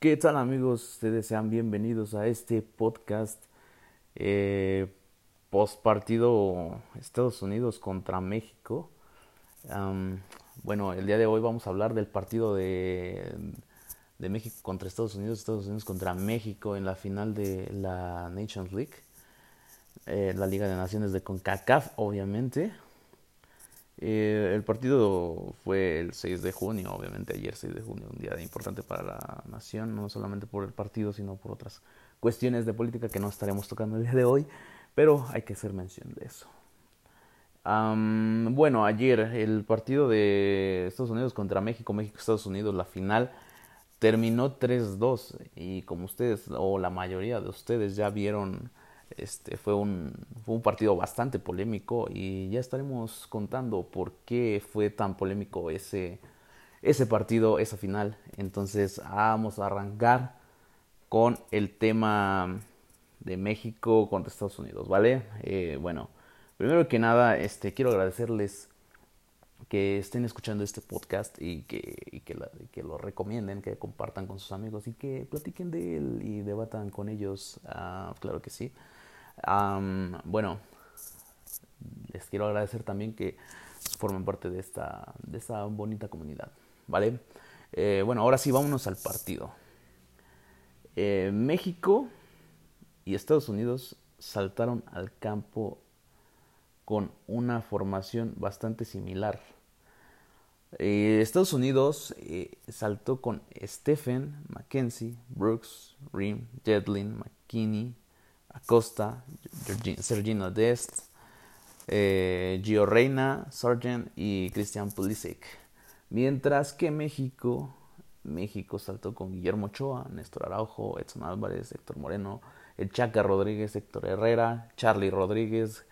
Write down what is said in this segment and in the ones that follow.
¿Qué tal amigos? Ustedes sean bienvenidos a este podcast eh, post partido Estados Unidos contra México. bueno, el día de hoy vamos a hablar del partido de, de México contra Estados Unidos, Estados Unidos contra México en la final de la Nations League, eh, la Liga de Naciones de CONCACAF, obviamente. Eh, el partido fue el 6 de junio, obviamente ayer 6 de junio, un día importante para la nación, no solamente por el partido, sino por otras cuestiones de política que no estaremos tocando el día de hoy, pero hay que hacer mención de eso. bueno, ayer el partido de Estados Unidos contra México, México-Estados Unidos, la final, terminó 3-2 y como ustedes o la mayoría de ustedes ya vieron este fue un, fue un partido bastante polémico y ya estaremos contando por qué fue tan polémico ese, ese partido, esa final. Entonces vamos a arrancar con el tema de México contra Estados Unidos, ¿vale? Eh, bueno, primero que nada, este, quiero agradecerles que estén escuchando este podcast y que, que, lo recomienden, que compartan con sus amigos y que platiquen de él y debatan con ellos, ah, claro que sí bueno, les quiero agradecer también que formen parte de esta, de esta bonita comunidad. ¿Vale? Eh, bueno, ahora sí, vámonos al partido. Eh, México y Estados Unidos saltaron al campo con una formación bastante similar. Eh, Estados Unidos saltó con Stephen, Mackenzie, Brooks, Rim, Jedlin, McKinney, Acosta, Sergino Dest, eh, Gio Reina, Sargent y Christian Pulisic. Mientras que México, México saltó con Guillermo Ochoa, Néstor Araujo, Edson Álvarez, Héctor Moreno, el Chaca Rodríguez, Héctor Herrera, Charlie Rodríguez,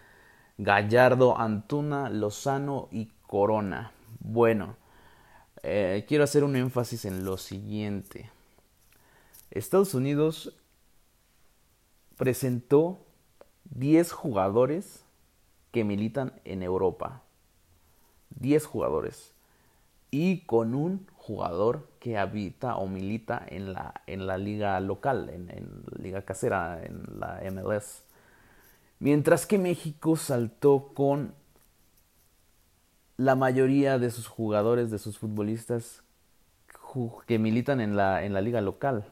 Gallardo, Antuna, Lozano y Corona. Bueno, eh, quiero hacer un énfasis en lo siguiente. Estados Unidos presentó 10 jugadores que militan en Europa. 10 jugadores. Y con un jugador que habita o milita en la, en la liga local, en, la liga casera, en la MLS. Mientras que México saltó con la mayoría de sus jugadores, de sus futbolistas que militan en la, en la liga local,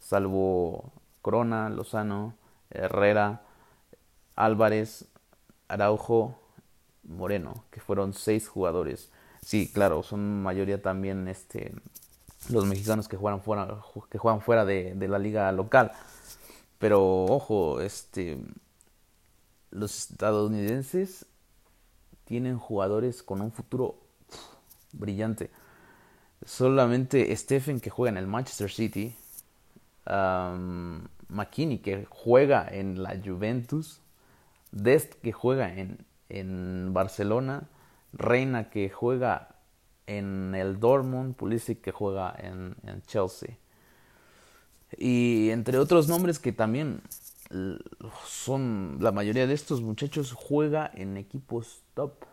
salvo Corona, Lozano, Herrera, Álvarez, Araujo, Moreno, que fueron seis jugadores. Sí, claro, son mayoría también este, los mexicanos que juegan fuera, fuera de, la liga local. Pero ojo, este, los estadounidenses tienen jugadores con un futuro brillante. Solamente Stephen que juega en el Manchester City, McKinney que juega en la Juventus, Dest que juega en, en Barcelona, Reina que juega en el Dortmund, Pulisic que juega en, en, Chelsea. Y entre otros nombres que también son, la mayoría de estos muchachos juega en equipos top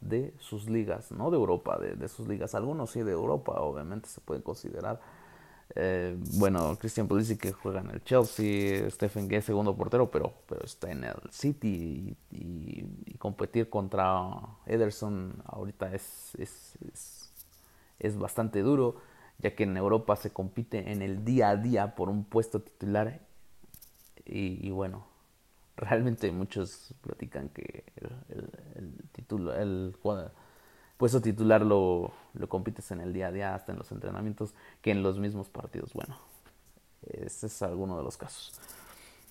de sus ligas, no de Europa, de, de sus ligas. Algunos sí de Europa, obviamente se pueden considerar eh, bueno, Christian Pulisic que juega en el Chelsea, Stephen Gay segundo portero, pero, pero está en el City y, competir contra Ederson ahorita es, es, es, bastante duro, ya que en Europa se compite en el día a día por un puesto titular y, bueno, realmente muchos platican que el, el, título, el, puesto titular lo, lo compites en el día a día, hasta en los entrenamientos, que en los mismos partidos. Bueno, ese es alguno de los casos.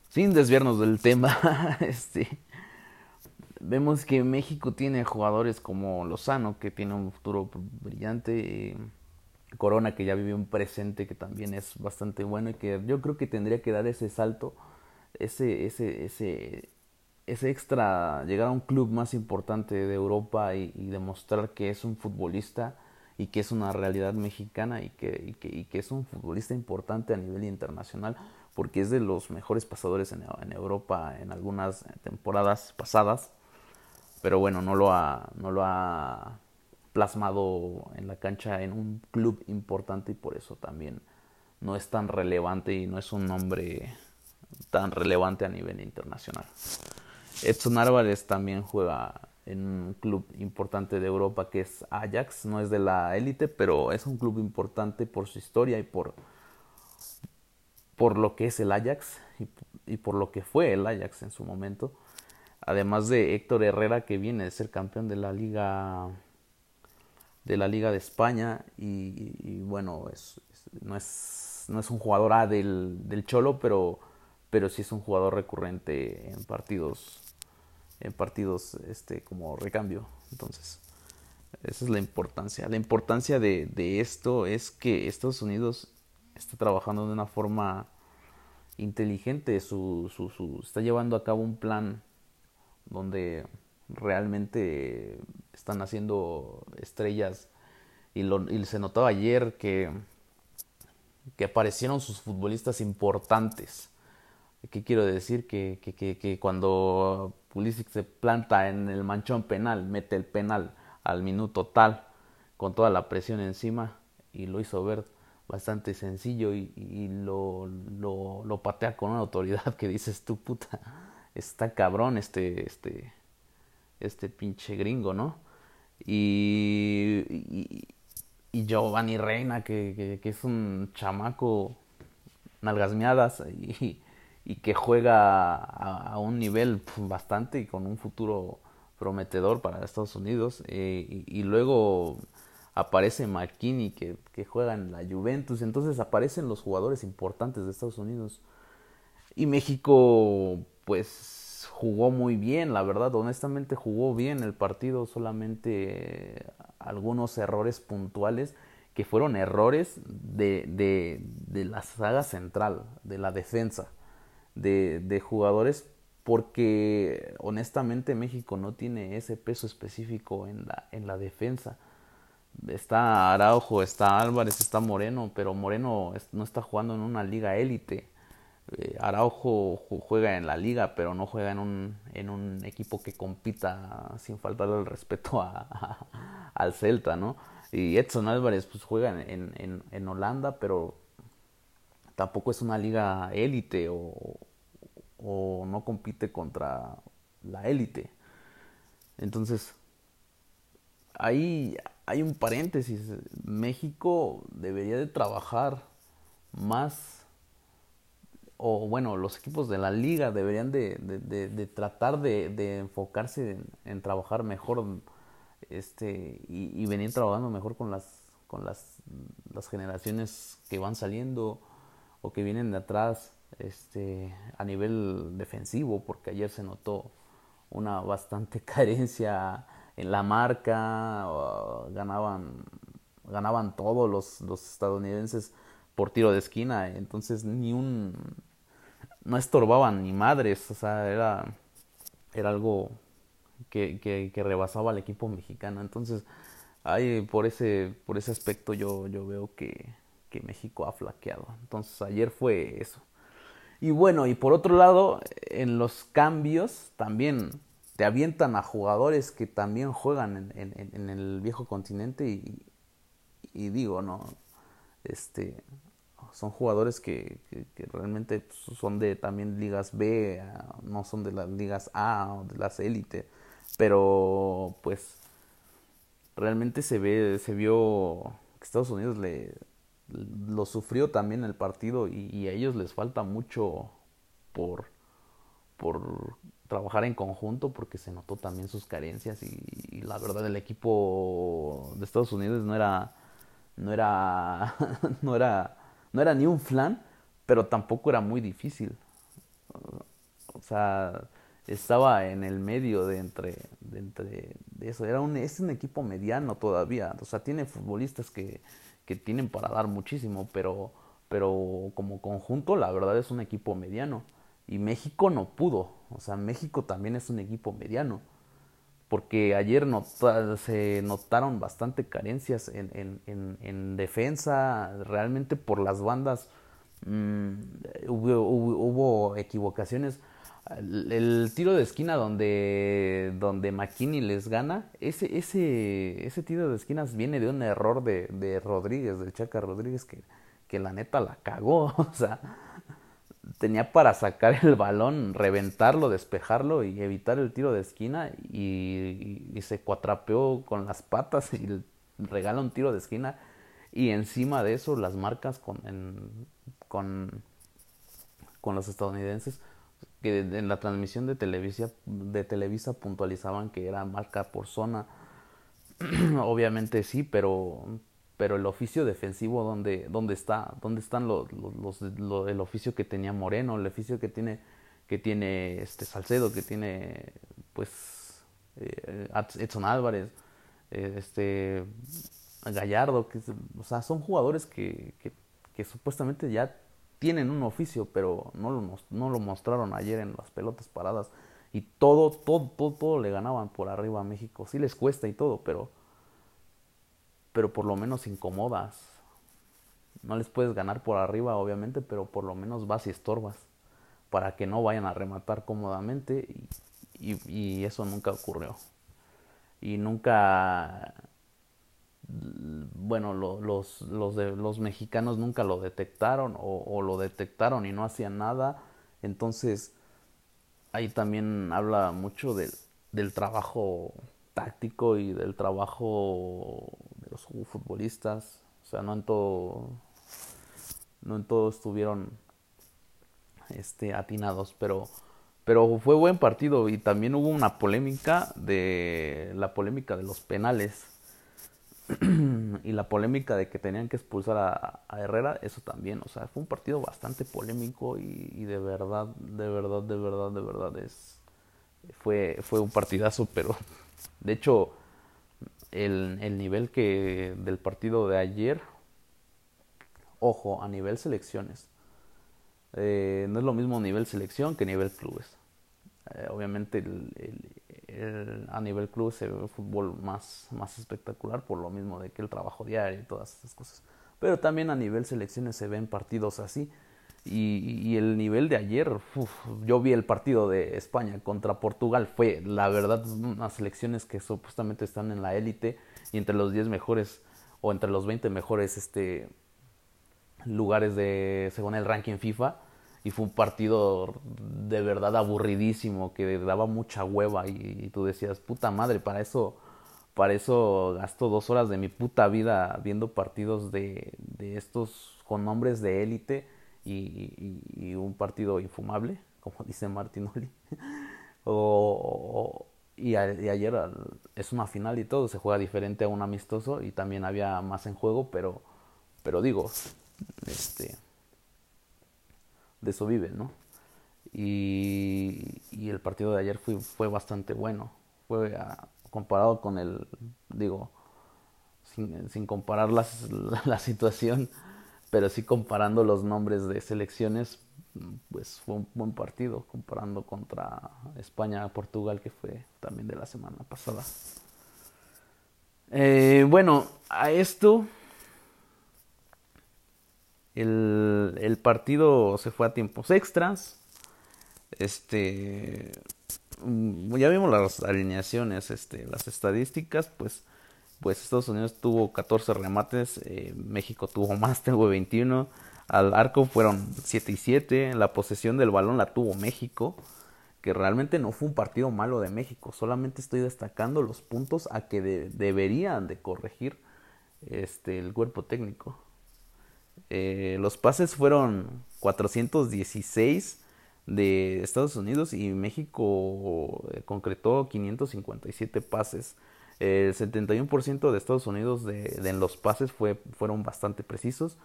Sin desviarnos del tema, este, vemos que México tiene jugadores como Lozano, que tiene un futuro brillante, Corona, que ya vive un presente que también es bastante bueno y que yo creo que tendría que dar ese salto, ese, ese, ese ese extra, llegar a un club más importante de Europa y, demostrar que es un futbolista y que es una realidad mexicana y que, es un futbolista importante a nivel internacional porque es de los mejores pasadores en, en, Europa en algunas temporadas pasadas pero bueno no lo ha no lo ha plasmado en la cancha en un club importante y por eso también no es tan relevante y no es un nombre tan relevante a nivel internacional. Edson Álvarez también juega en un club importante de Europa que es Ajax, no es de la élite, pero es un club importante por su historia y por, por lo que es el Ajax y, por lo que fue el Ajax en su momento. Además de Héctor Herrera que viene de ser campeón de la Liga de la Liga de España y, bueno, es, no, es, no es un jugador A del, del Cholo, pero, pero sí es un jugador recurrente en partidos en partidos este como recambio. Entonces, esa es la importancia. La importancia de, de esto es que Estados Unidos está trabajando de una forma inteligente, su, su, su, está llevando a cabo un plan donde realmente están haciendo estrellas y, lo, y se notaba ayer que, que aparecieron sus futbolistas importantes. ¿Qué quiero decir? Que, que, que, que cuando Pulisic se planta en el manchón penal, mete el penal al minuto tal, con toda la presión encima, y lo hizo ver bastante sencillo y, lo, lo, lo, patea con una autoridad que dices tú, puta, está cabrón este, este, este pinche gringo, ¿no? Y, y, y Giovanni Reina, que, que, que, es un chamaco nalgasmeadas y, y que juega a, un nivel bastante y con un futuro prometedor para Estados Unidos. Eh, y, luego aparece McKinney que, que, juega en la Juventus. Entonces aparecen los jugadores importantes de Estados Unidos. Y México, pues jugó muy bien, la verdad, honestamente jugó bien el partido, solamente algunos errores puntuales que fueron errores de, de, de la saga central, de la defensa de, de jugadores porque honestamente México no tiene ese peso específico en la, en la defensa. Está Araujo, está Álvarez, está Moreno, pero Moreno no está jugando en una liga élite. Eh, Araujo juega en la liga, pero no juega en un, en un equipo que compita sin faltarle el respeto a, al Celta, ¿no? Y Edson Álvarez pues juega en, en, en Holanda, pero tampoco es una liga élite o, o no compite contra la élite. Entonces, hay un paréntesis. México debería de trabajar más, o bueno, los equipos de la liga deberían de, de, de tratar de, enfocarse en, en, trabajar mejor este, y, y, venir trabajando mejor con las, con las, las generaciones que van saliendo o que vienen de atrás este, a nivel defensivo, porque ayer se notó una bastante carencia en la marca, ganaban, ganaban todos los, los estadounidenses por tiro de esquina, entonces ni un no estorbaban ni madres, o sea, era, era algo que, que, que rebasaba al equipo mexicano. Entonces, ahí por ese, por ese aspecto yo, yo veo que, que México ha flaqueado. Entonces, ayer fue eso. Y bueno, y por otro lado, en los cambios también te avientan a jugadores que también juegan en, en, en el viejo continente y, y, digo, no, este, son jugadores que, que, que, realmente son de también ligas B, no son de las ligas A o de las élite, pero pues realmente se ve, se vio que Estados Unidos le lo sufrió también el partido y, a ellos les falta mucho por, por trabajar en conjunto porque se notó también sus carencias y, y, la verdad el equipo de Estados Unidos no era no era no era no era ni un flan pero tampoco era muy difícil. O sea estaba en el medio de entre de entre de eso. Era un es un equipo mediano todavía. O sea tiene futbolistas que que tienen para dar muchísimo, pero, pero como conjunto la verdad es un equipo mediano. Y México no pudo, o sea, México también es un equipo mediano, porque ayer nota, se notaron bastante carencias en, en, en, en, defensa, realmente por las bandas hubo, hubo equivocaciones el, tiro de esquina donde, donde McKinney les gana, ese, ese, ese tiro de esquinas viene de un error de, de Rodríguez, del Chaca Rodríguez, que, que la neta la cagó. O sea, tenía para sacar el balón, reventarlo, despejarlo y evitar el tiro de esquina y, se cuatrapeó con las patas y regala un tiro de esquina y encima de eso las marcas con, con, con los estadounidenses que en la transmisión de Televisa, de Televisa puntualizaban que era marca por zona. Obviamente sí, pero pero el oficio defensivo dónde, dónde está, dónde están los, el oficio que tenía Moreno, el oficio que tiene que tiene este Salcedo, que tiene pues eh, Edson Álvarez, eh, este Gallardo, que o sea, son jugadores que, que, supuestamente ya tienen un oficio, pero no lo, no lo mostraron ayer en las pelotas paradas y todo, todo, todo, todo le ganaban por arriba a México. Sí les cuesta y todo, pero pero por lo menos incomodas. No les puedes ganar por arriba, obviamente, pero por lo menos vas y estorbas para que no vayan a rematar cómodamente y, eso nunca ocurrió. Y nunca, bueno, los, los, de, los mexicanos nunca lo detectaron o, lo detectaron y no hacían nada. Entonces, ahí también habla mucho del trabajo táctico y del trabajo de los futbolistas. O sea, no en todo, no en estuvieron este, atinados, pero, pero fue buen partido y también hubo una polémica de la polémica de los penales y la polémica de que tenían que expulsar a, Herrera, eso también, o sea, fue un partido bastante polémico y, de verdad, de verdad, de verdad, de verdad es fue, fue un partidazo, pero de hecho, el, el nivel que del partido de ayer, ojo, a nivel selecciones, eh, no es lo mismo nivel selección que nivel clubes. Eh, obviamente el, a nivel clubes se ve el fútbol más, más espectacular por lo mismo de que el trabajo diario y todas esas cosas. Pero también a nivel selecciones se ven partidos así y, el nivel de ayer, yo vi el partido de España contra Portugal, fue la verdad unas selecciones que supuestamente están en la élite y entre los 10 mejores o entre los 20 mejores este, lugares de según el ranking FIFA y fue un partido de verdad aburridísimo que daba mucha hueva y, tú decías puta madre para eso para eso gasto dos horas de mi puta vida viendo partidos de, estos con nombres de élite y, un partido infumable, como dice Martinoli. o, y, ayer es una final y todo, se juega diferente a un amistoso y también había más en juego, pero, pero digo, este, de eso vive, ¿no? Y, y el partido de ayer fue, fue bastante bueno, fue ah, comparado con el, digo, sin, sin comparar las, la situación pero sí comparando los nombres de selecciones, pues fue un buen partido comparando contra España, Portugal, que fue también de la semana pasada. Eh, bueno, a esto el, partido se fue a tiempos extras. Este, mm, ya vimos las alineaciones, este, las estadísticas, pues pues Estados Unidos tuvo 14 remates, eh, México tuvo más, tuvo 21, al arco fueron 7 y 7, la posesión del balón la tuvo México, que realmente no fue un partido malo de México, solamente estoy destacando los puntos a que deberían de corregir este, el cuerpo técnico. Eh, los pases fueron 416 de Estados Unidos y México eh, concretó 557 pases. El 71% de Estados Unidos de, en los pases fue, fueron bastante precisos,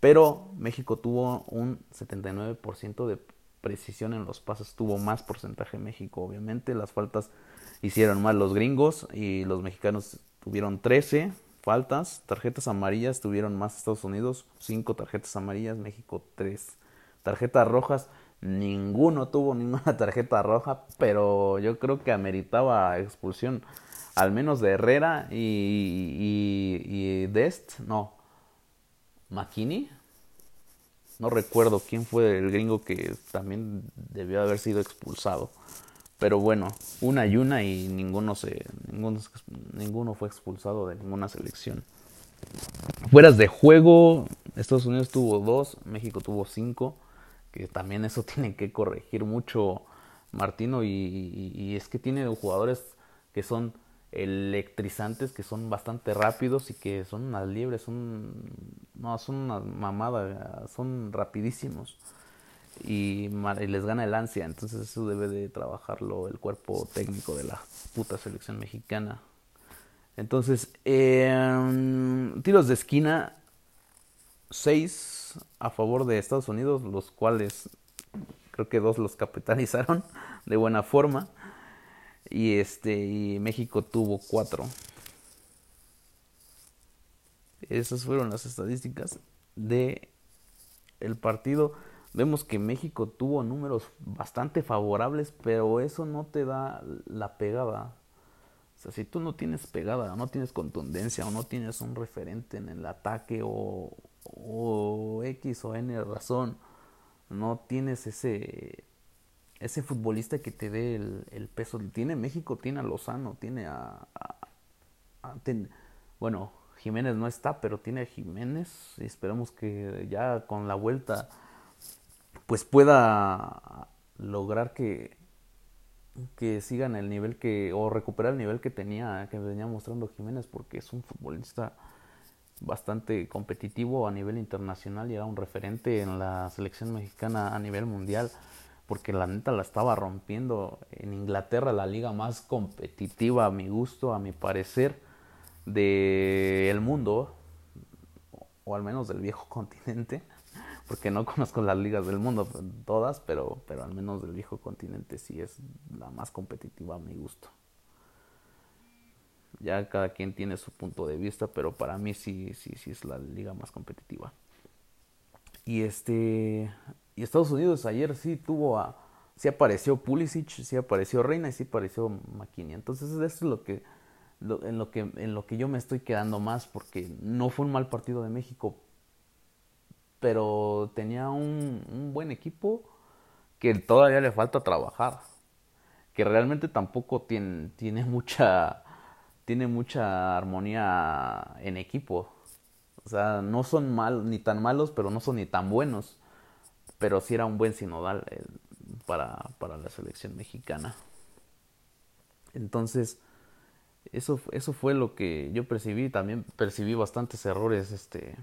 pero México tuvo un 79% de precisión en los pases, tuvo más porcentaje México, obviamente. Las faltas hicieron mal los gringos y los mexicanos tuvieron 13 faltas, tarjetas amarillas tuvieron más Estados Unidos, 5 tarjetas amarillas, México 3 tarjetas rojas. Ninguno tuvo ninguna tarjeta roja, pero yo creo que ameritaba expulsión al menos de Herrera y, y, Dest, no, McKinney, no recuerdo quién fue el gringo que también debió haber sido expulsado. Pero bueno, una y una y ninguno se ninguno, ninguno fue expulsado de ninguna selección. Fueras de juego, Estados Unidos tuvo dos, México tuvo cinco, que también eso tiene que corregir mucho Martino y, es que tiene jugadores que son electrizantes, que son bastante rápidos y que son unas liebres, son, no, son una mamada, son rapidísimos y, les gana el ansia, entonces eso debe de trabajarlo el cuerpo técnico de la puta selección mexicana. Entonces, tiros de esquina, 6 a favor de Estados Unidos, los cuales creo que dos los capitalizaron de buena forma. Y este y México tuvo 4. Esas fueron las estadísticas de el partido. Vemos que México tuvo números bastante favorables, pero eso no te da la pegada o sea, si tú no tienes pegada, no tienes contundencia, o no tienes un referente en el ataque, o, X o N razón, no tienes ese ese futbolista que te dé el, peso. Tiene México, tiene a Lozano, tiene a... bueno, Jiménez no está, pero tiene a Jiménez. Y esperamos que ya con la vuelta pues pueda lograr que, que sigan el nivel que, o recuperar el nivel que tenía, que venía mostrando Jiménez, porque es un futbolista bastante competitivo a nivel internacional y era un referente en la selección mexicana a nivel mundial, porque la neta la estaba rompiendo en Inglaterra, la liga más competitiva a mi gusto, a mi parecer, del mundo, o al menos del viejo continente porque no conozco las ligas del mundo todas, pero, pero al menos del viejo continente sí es la más competitiva a mi gusto. Ya cada quien tiene su punto de vista, pero para mí sí, sí, sí es la liga más competitiva. Y este y Estados Unidos ayer sí tuvo a sí apareció Pulisic, sí apareció Reina y sí apareció McKinney. Entonces eso es lo que en lo que en lo que yo me estoy quedando más porque no fue un mal partido de México, pero tenía un, buen equipo que todavía le falta trabajar, que realmente tampoco tiene, tiene mucha tiene mucha armonía en equipo. O sea, no son mal, ni tan malos, pero no son ni tan buenos. Pero sí era un buen sinodal para, para la selección mexicana. Entonces, eso, eso fue lo que yo percibí. También percibí bastantes errores este,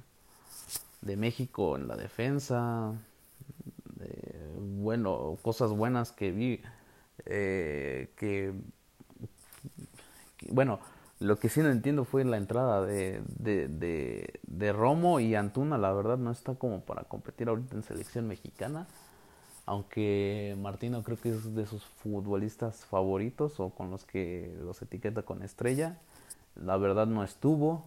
de México en la defensa, bueno, cosas buenas que vi, eh, que, bueno, lo que sí no entiendo fue la entrada de, de, de, Romo y Antuna, la verdad no está como para competir ahorita en selección mexicana, aunque Martino creo que es de sus futbolistas favoritos o con los que los etiqueta con estrella, la verdad no estuvo,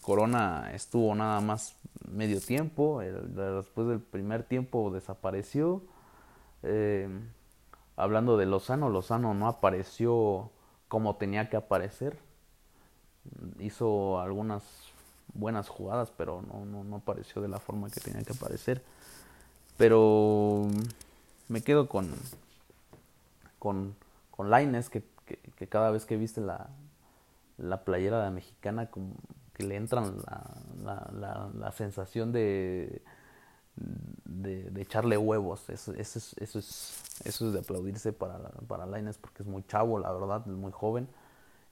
Corona estuvo nada más medio tiempo, después del primer tiempo desapareció. Eh, hablando de Lozano, Lozano no apareció como tenía que aparecer. Hizo algunas buenas jugadas, pero no, no, apareció de la forma que tenía que aparecer. Pero me quedo con con, con Laines, que, que, cada vez que viste la, la playera de mexicana, como que le entran la, la, la, sensación de, de, echarle huevos. Eso, eso, es, eso, es, eso es de aplaudirse para, para Laines porque es muy chavo, la verdad, es muy joven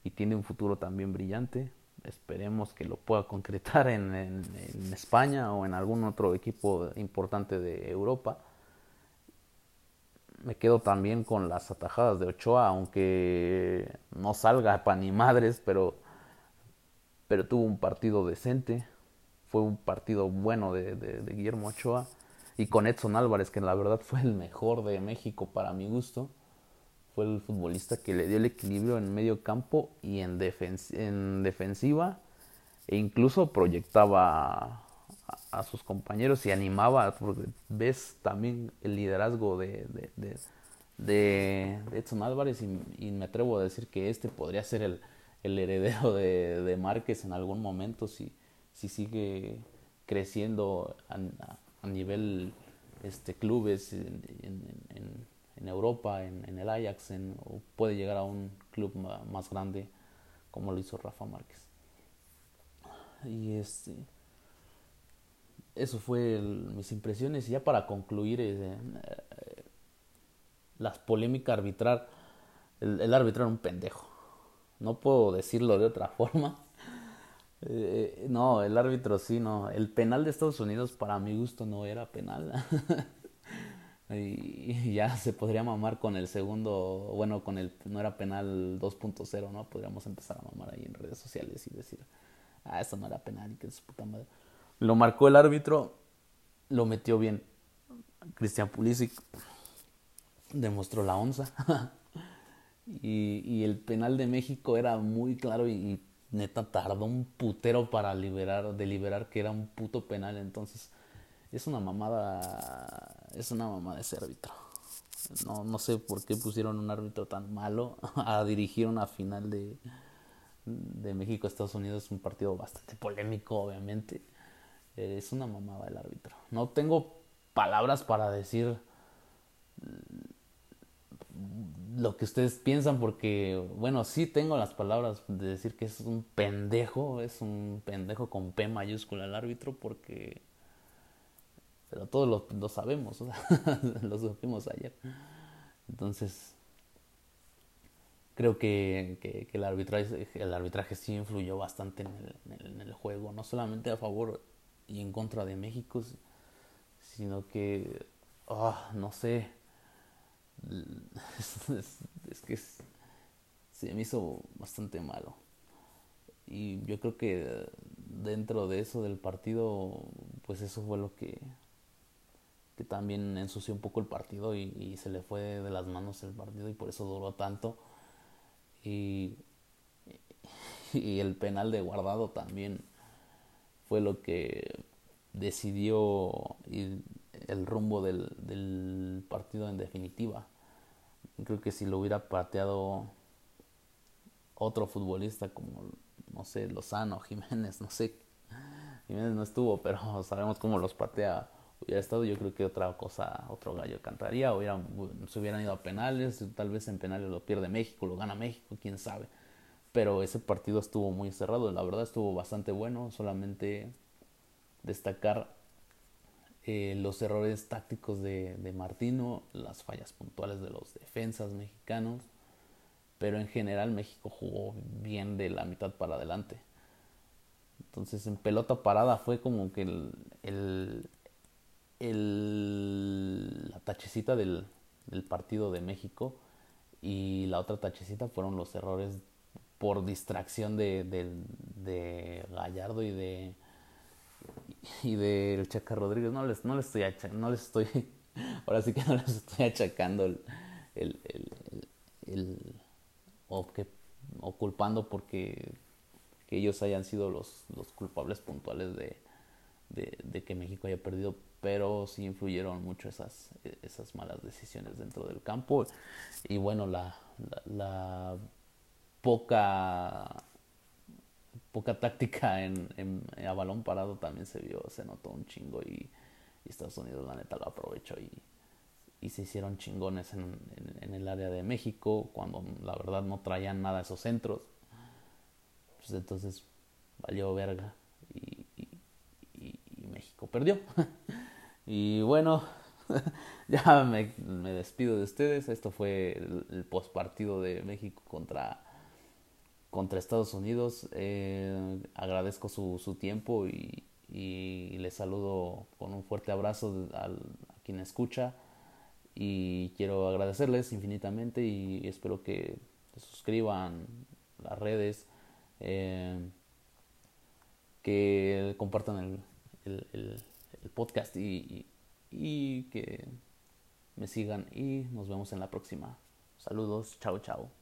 y tiene un futuro también brillante. Esperemos que lo pueda concretar en, en, en España o en algún otro equipo importante de Europa. Me quedo también con las atajadas de Ochoa, aunque no salga para ni madres, pero pero tuvo un partido decente, fue un partido bueno de, Guillermo Ochoa y con Edson Álvarez, que la verdad fue el mejor de México para mi gusto. Fue el futbolista que le dio el equilibrio en medio campo y en, en defensiva e incluso proyectaba a, sus compañeros y animaba, porque ves también el liderazgo de, de, Edson Álvarez y me atrevo a decir que este podría ser el, el heredero de, de Márquez en algún momento si, si sigue creciendo a, nivel este clubes en, en, en Europa, en, el Ajax, o puede llegar a un club más grande como lo hizo Rafa Márquez. Y este eso fue mis impresiones. Y ya para concluir, eh, las polémicas arbitrar, el, el árbitro era un pendejo. No puedo decirlo de otra forma. Eh, no, el árbitro sí, no. El penal de Estados Unidos para mi gusto no era penal. y ya se podría mamar con el segundo, bueno, con el no era penal 2.0, ¿no? Podríamos empezar a mamar ahí en redes sociales y decir, ah, esto no era penal y que es puta madre. Lo marcó el árbitro, lo metió bien. Cristian Pulisic demostró la onza. y, el penal de México era muy claro y, neta tardó un putero para liberar, deliberar que era un puto penal. Entonces, es una mamada, es una mamada ese árbitro. No, no sé por qué pusieron un árbitro tan malo a dirigir una final de, de México-Estados Unidos, un partido bastante polémico, obviamente. Es una mamada el árbitro. No tengo palabras para decir lo que ustedes piensan porque, bueno, sí tengo las palabras de decir que es un pendejo, es un pendejo con P mayúscula el árbitro porque... Pero todos lo, lo sabemos, o sea, lo supimos ayer. Entonces, creo que, que, el, arbitraje, el arbitraje sí influyó bastante en el, en el, juego, no solamente a favor y en contra de México, sino que, oh, no sé, es, que se me hizo bastante malo. Y yo creo que dentro de eso del partido, pues eso fue lo que, que también ensució un poco el partido y, se le fue de las manos el partido y por eso duró tanto. Y, y el penal de guardado también fue lo que decidió el rumbo del, del partido en definitiva. Creo que si lo hubiera pateado otro futbolista como, no sé, Lozano, Jiménez, no sé, Jiménez no estuvo, pero sabemos cómo los patea. Hubiera estado, yo creo que otra cosa, otro gallo cantaría, se hubieran ido a penales, tal vez en penales lo pierde México, lo gana México, quién sabe. Pero ese partido estuvo muy cerrado, la verdad estuvo bastante bueno, solamente destacar eh, los errores tácticos de, de, Martino, las fallas puntuales de los defensas mexicanos, pero en general México jugó bien de la mitad para adelante. Entonces en pelota parada fue como que el, el, la tachecita del, del partido de México y la otra tachecita fueron los errores por distracción de, de Gallardo y de y del Chaca Rodríguez. No les, no les estoy no les estoy, ahora sí que no les estoy achacando el, el, el, el o, que, o culpando porque que ellos hayan sido los, los culpables puntuales de, de, que México haya perdido, pero sí influyeron mucho esas, esas malas decisiones dentro del campo. Y bueno, la, la poca poca táctica en, en, a balón parado también se vio, se notó un chingo y, Estados Unidos la neta lo aprovechó y, y se hicieron chingones en, el área de México cuando la verdad no traían nada esos centros. Pues entonces valió verga y, y, México perdió. y bueno, ya me, me, despido de ustedes. Esto fue el, el post de México contra contra Estados Unidos. Eh, agradezco su, su tiempo y, y, les saludo con un fuerte abrazo a, a quien escucha y quiero agradecerles infinitamente y espero que se suscriban las redes, eh, que compartan el, el, podcast y, y que me sigan y nos vemos en la próxima. Saludos, chao, chao.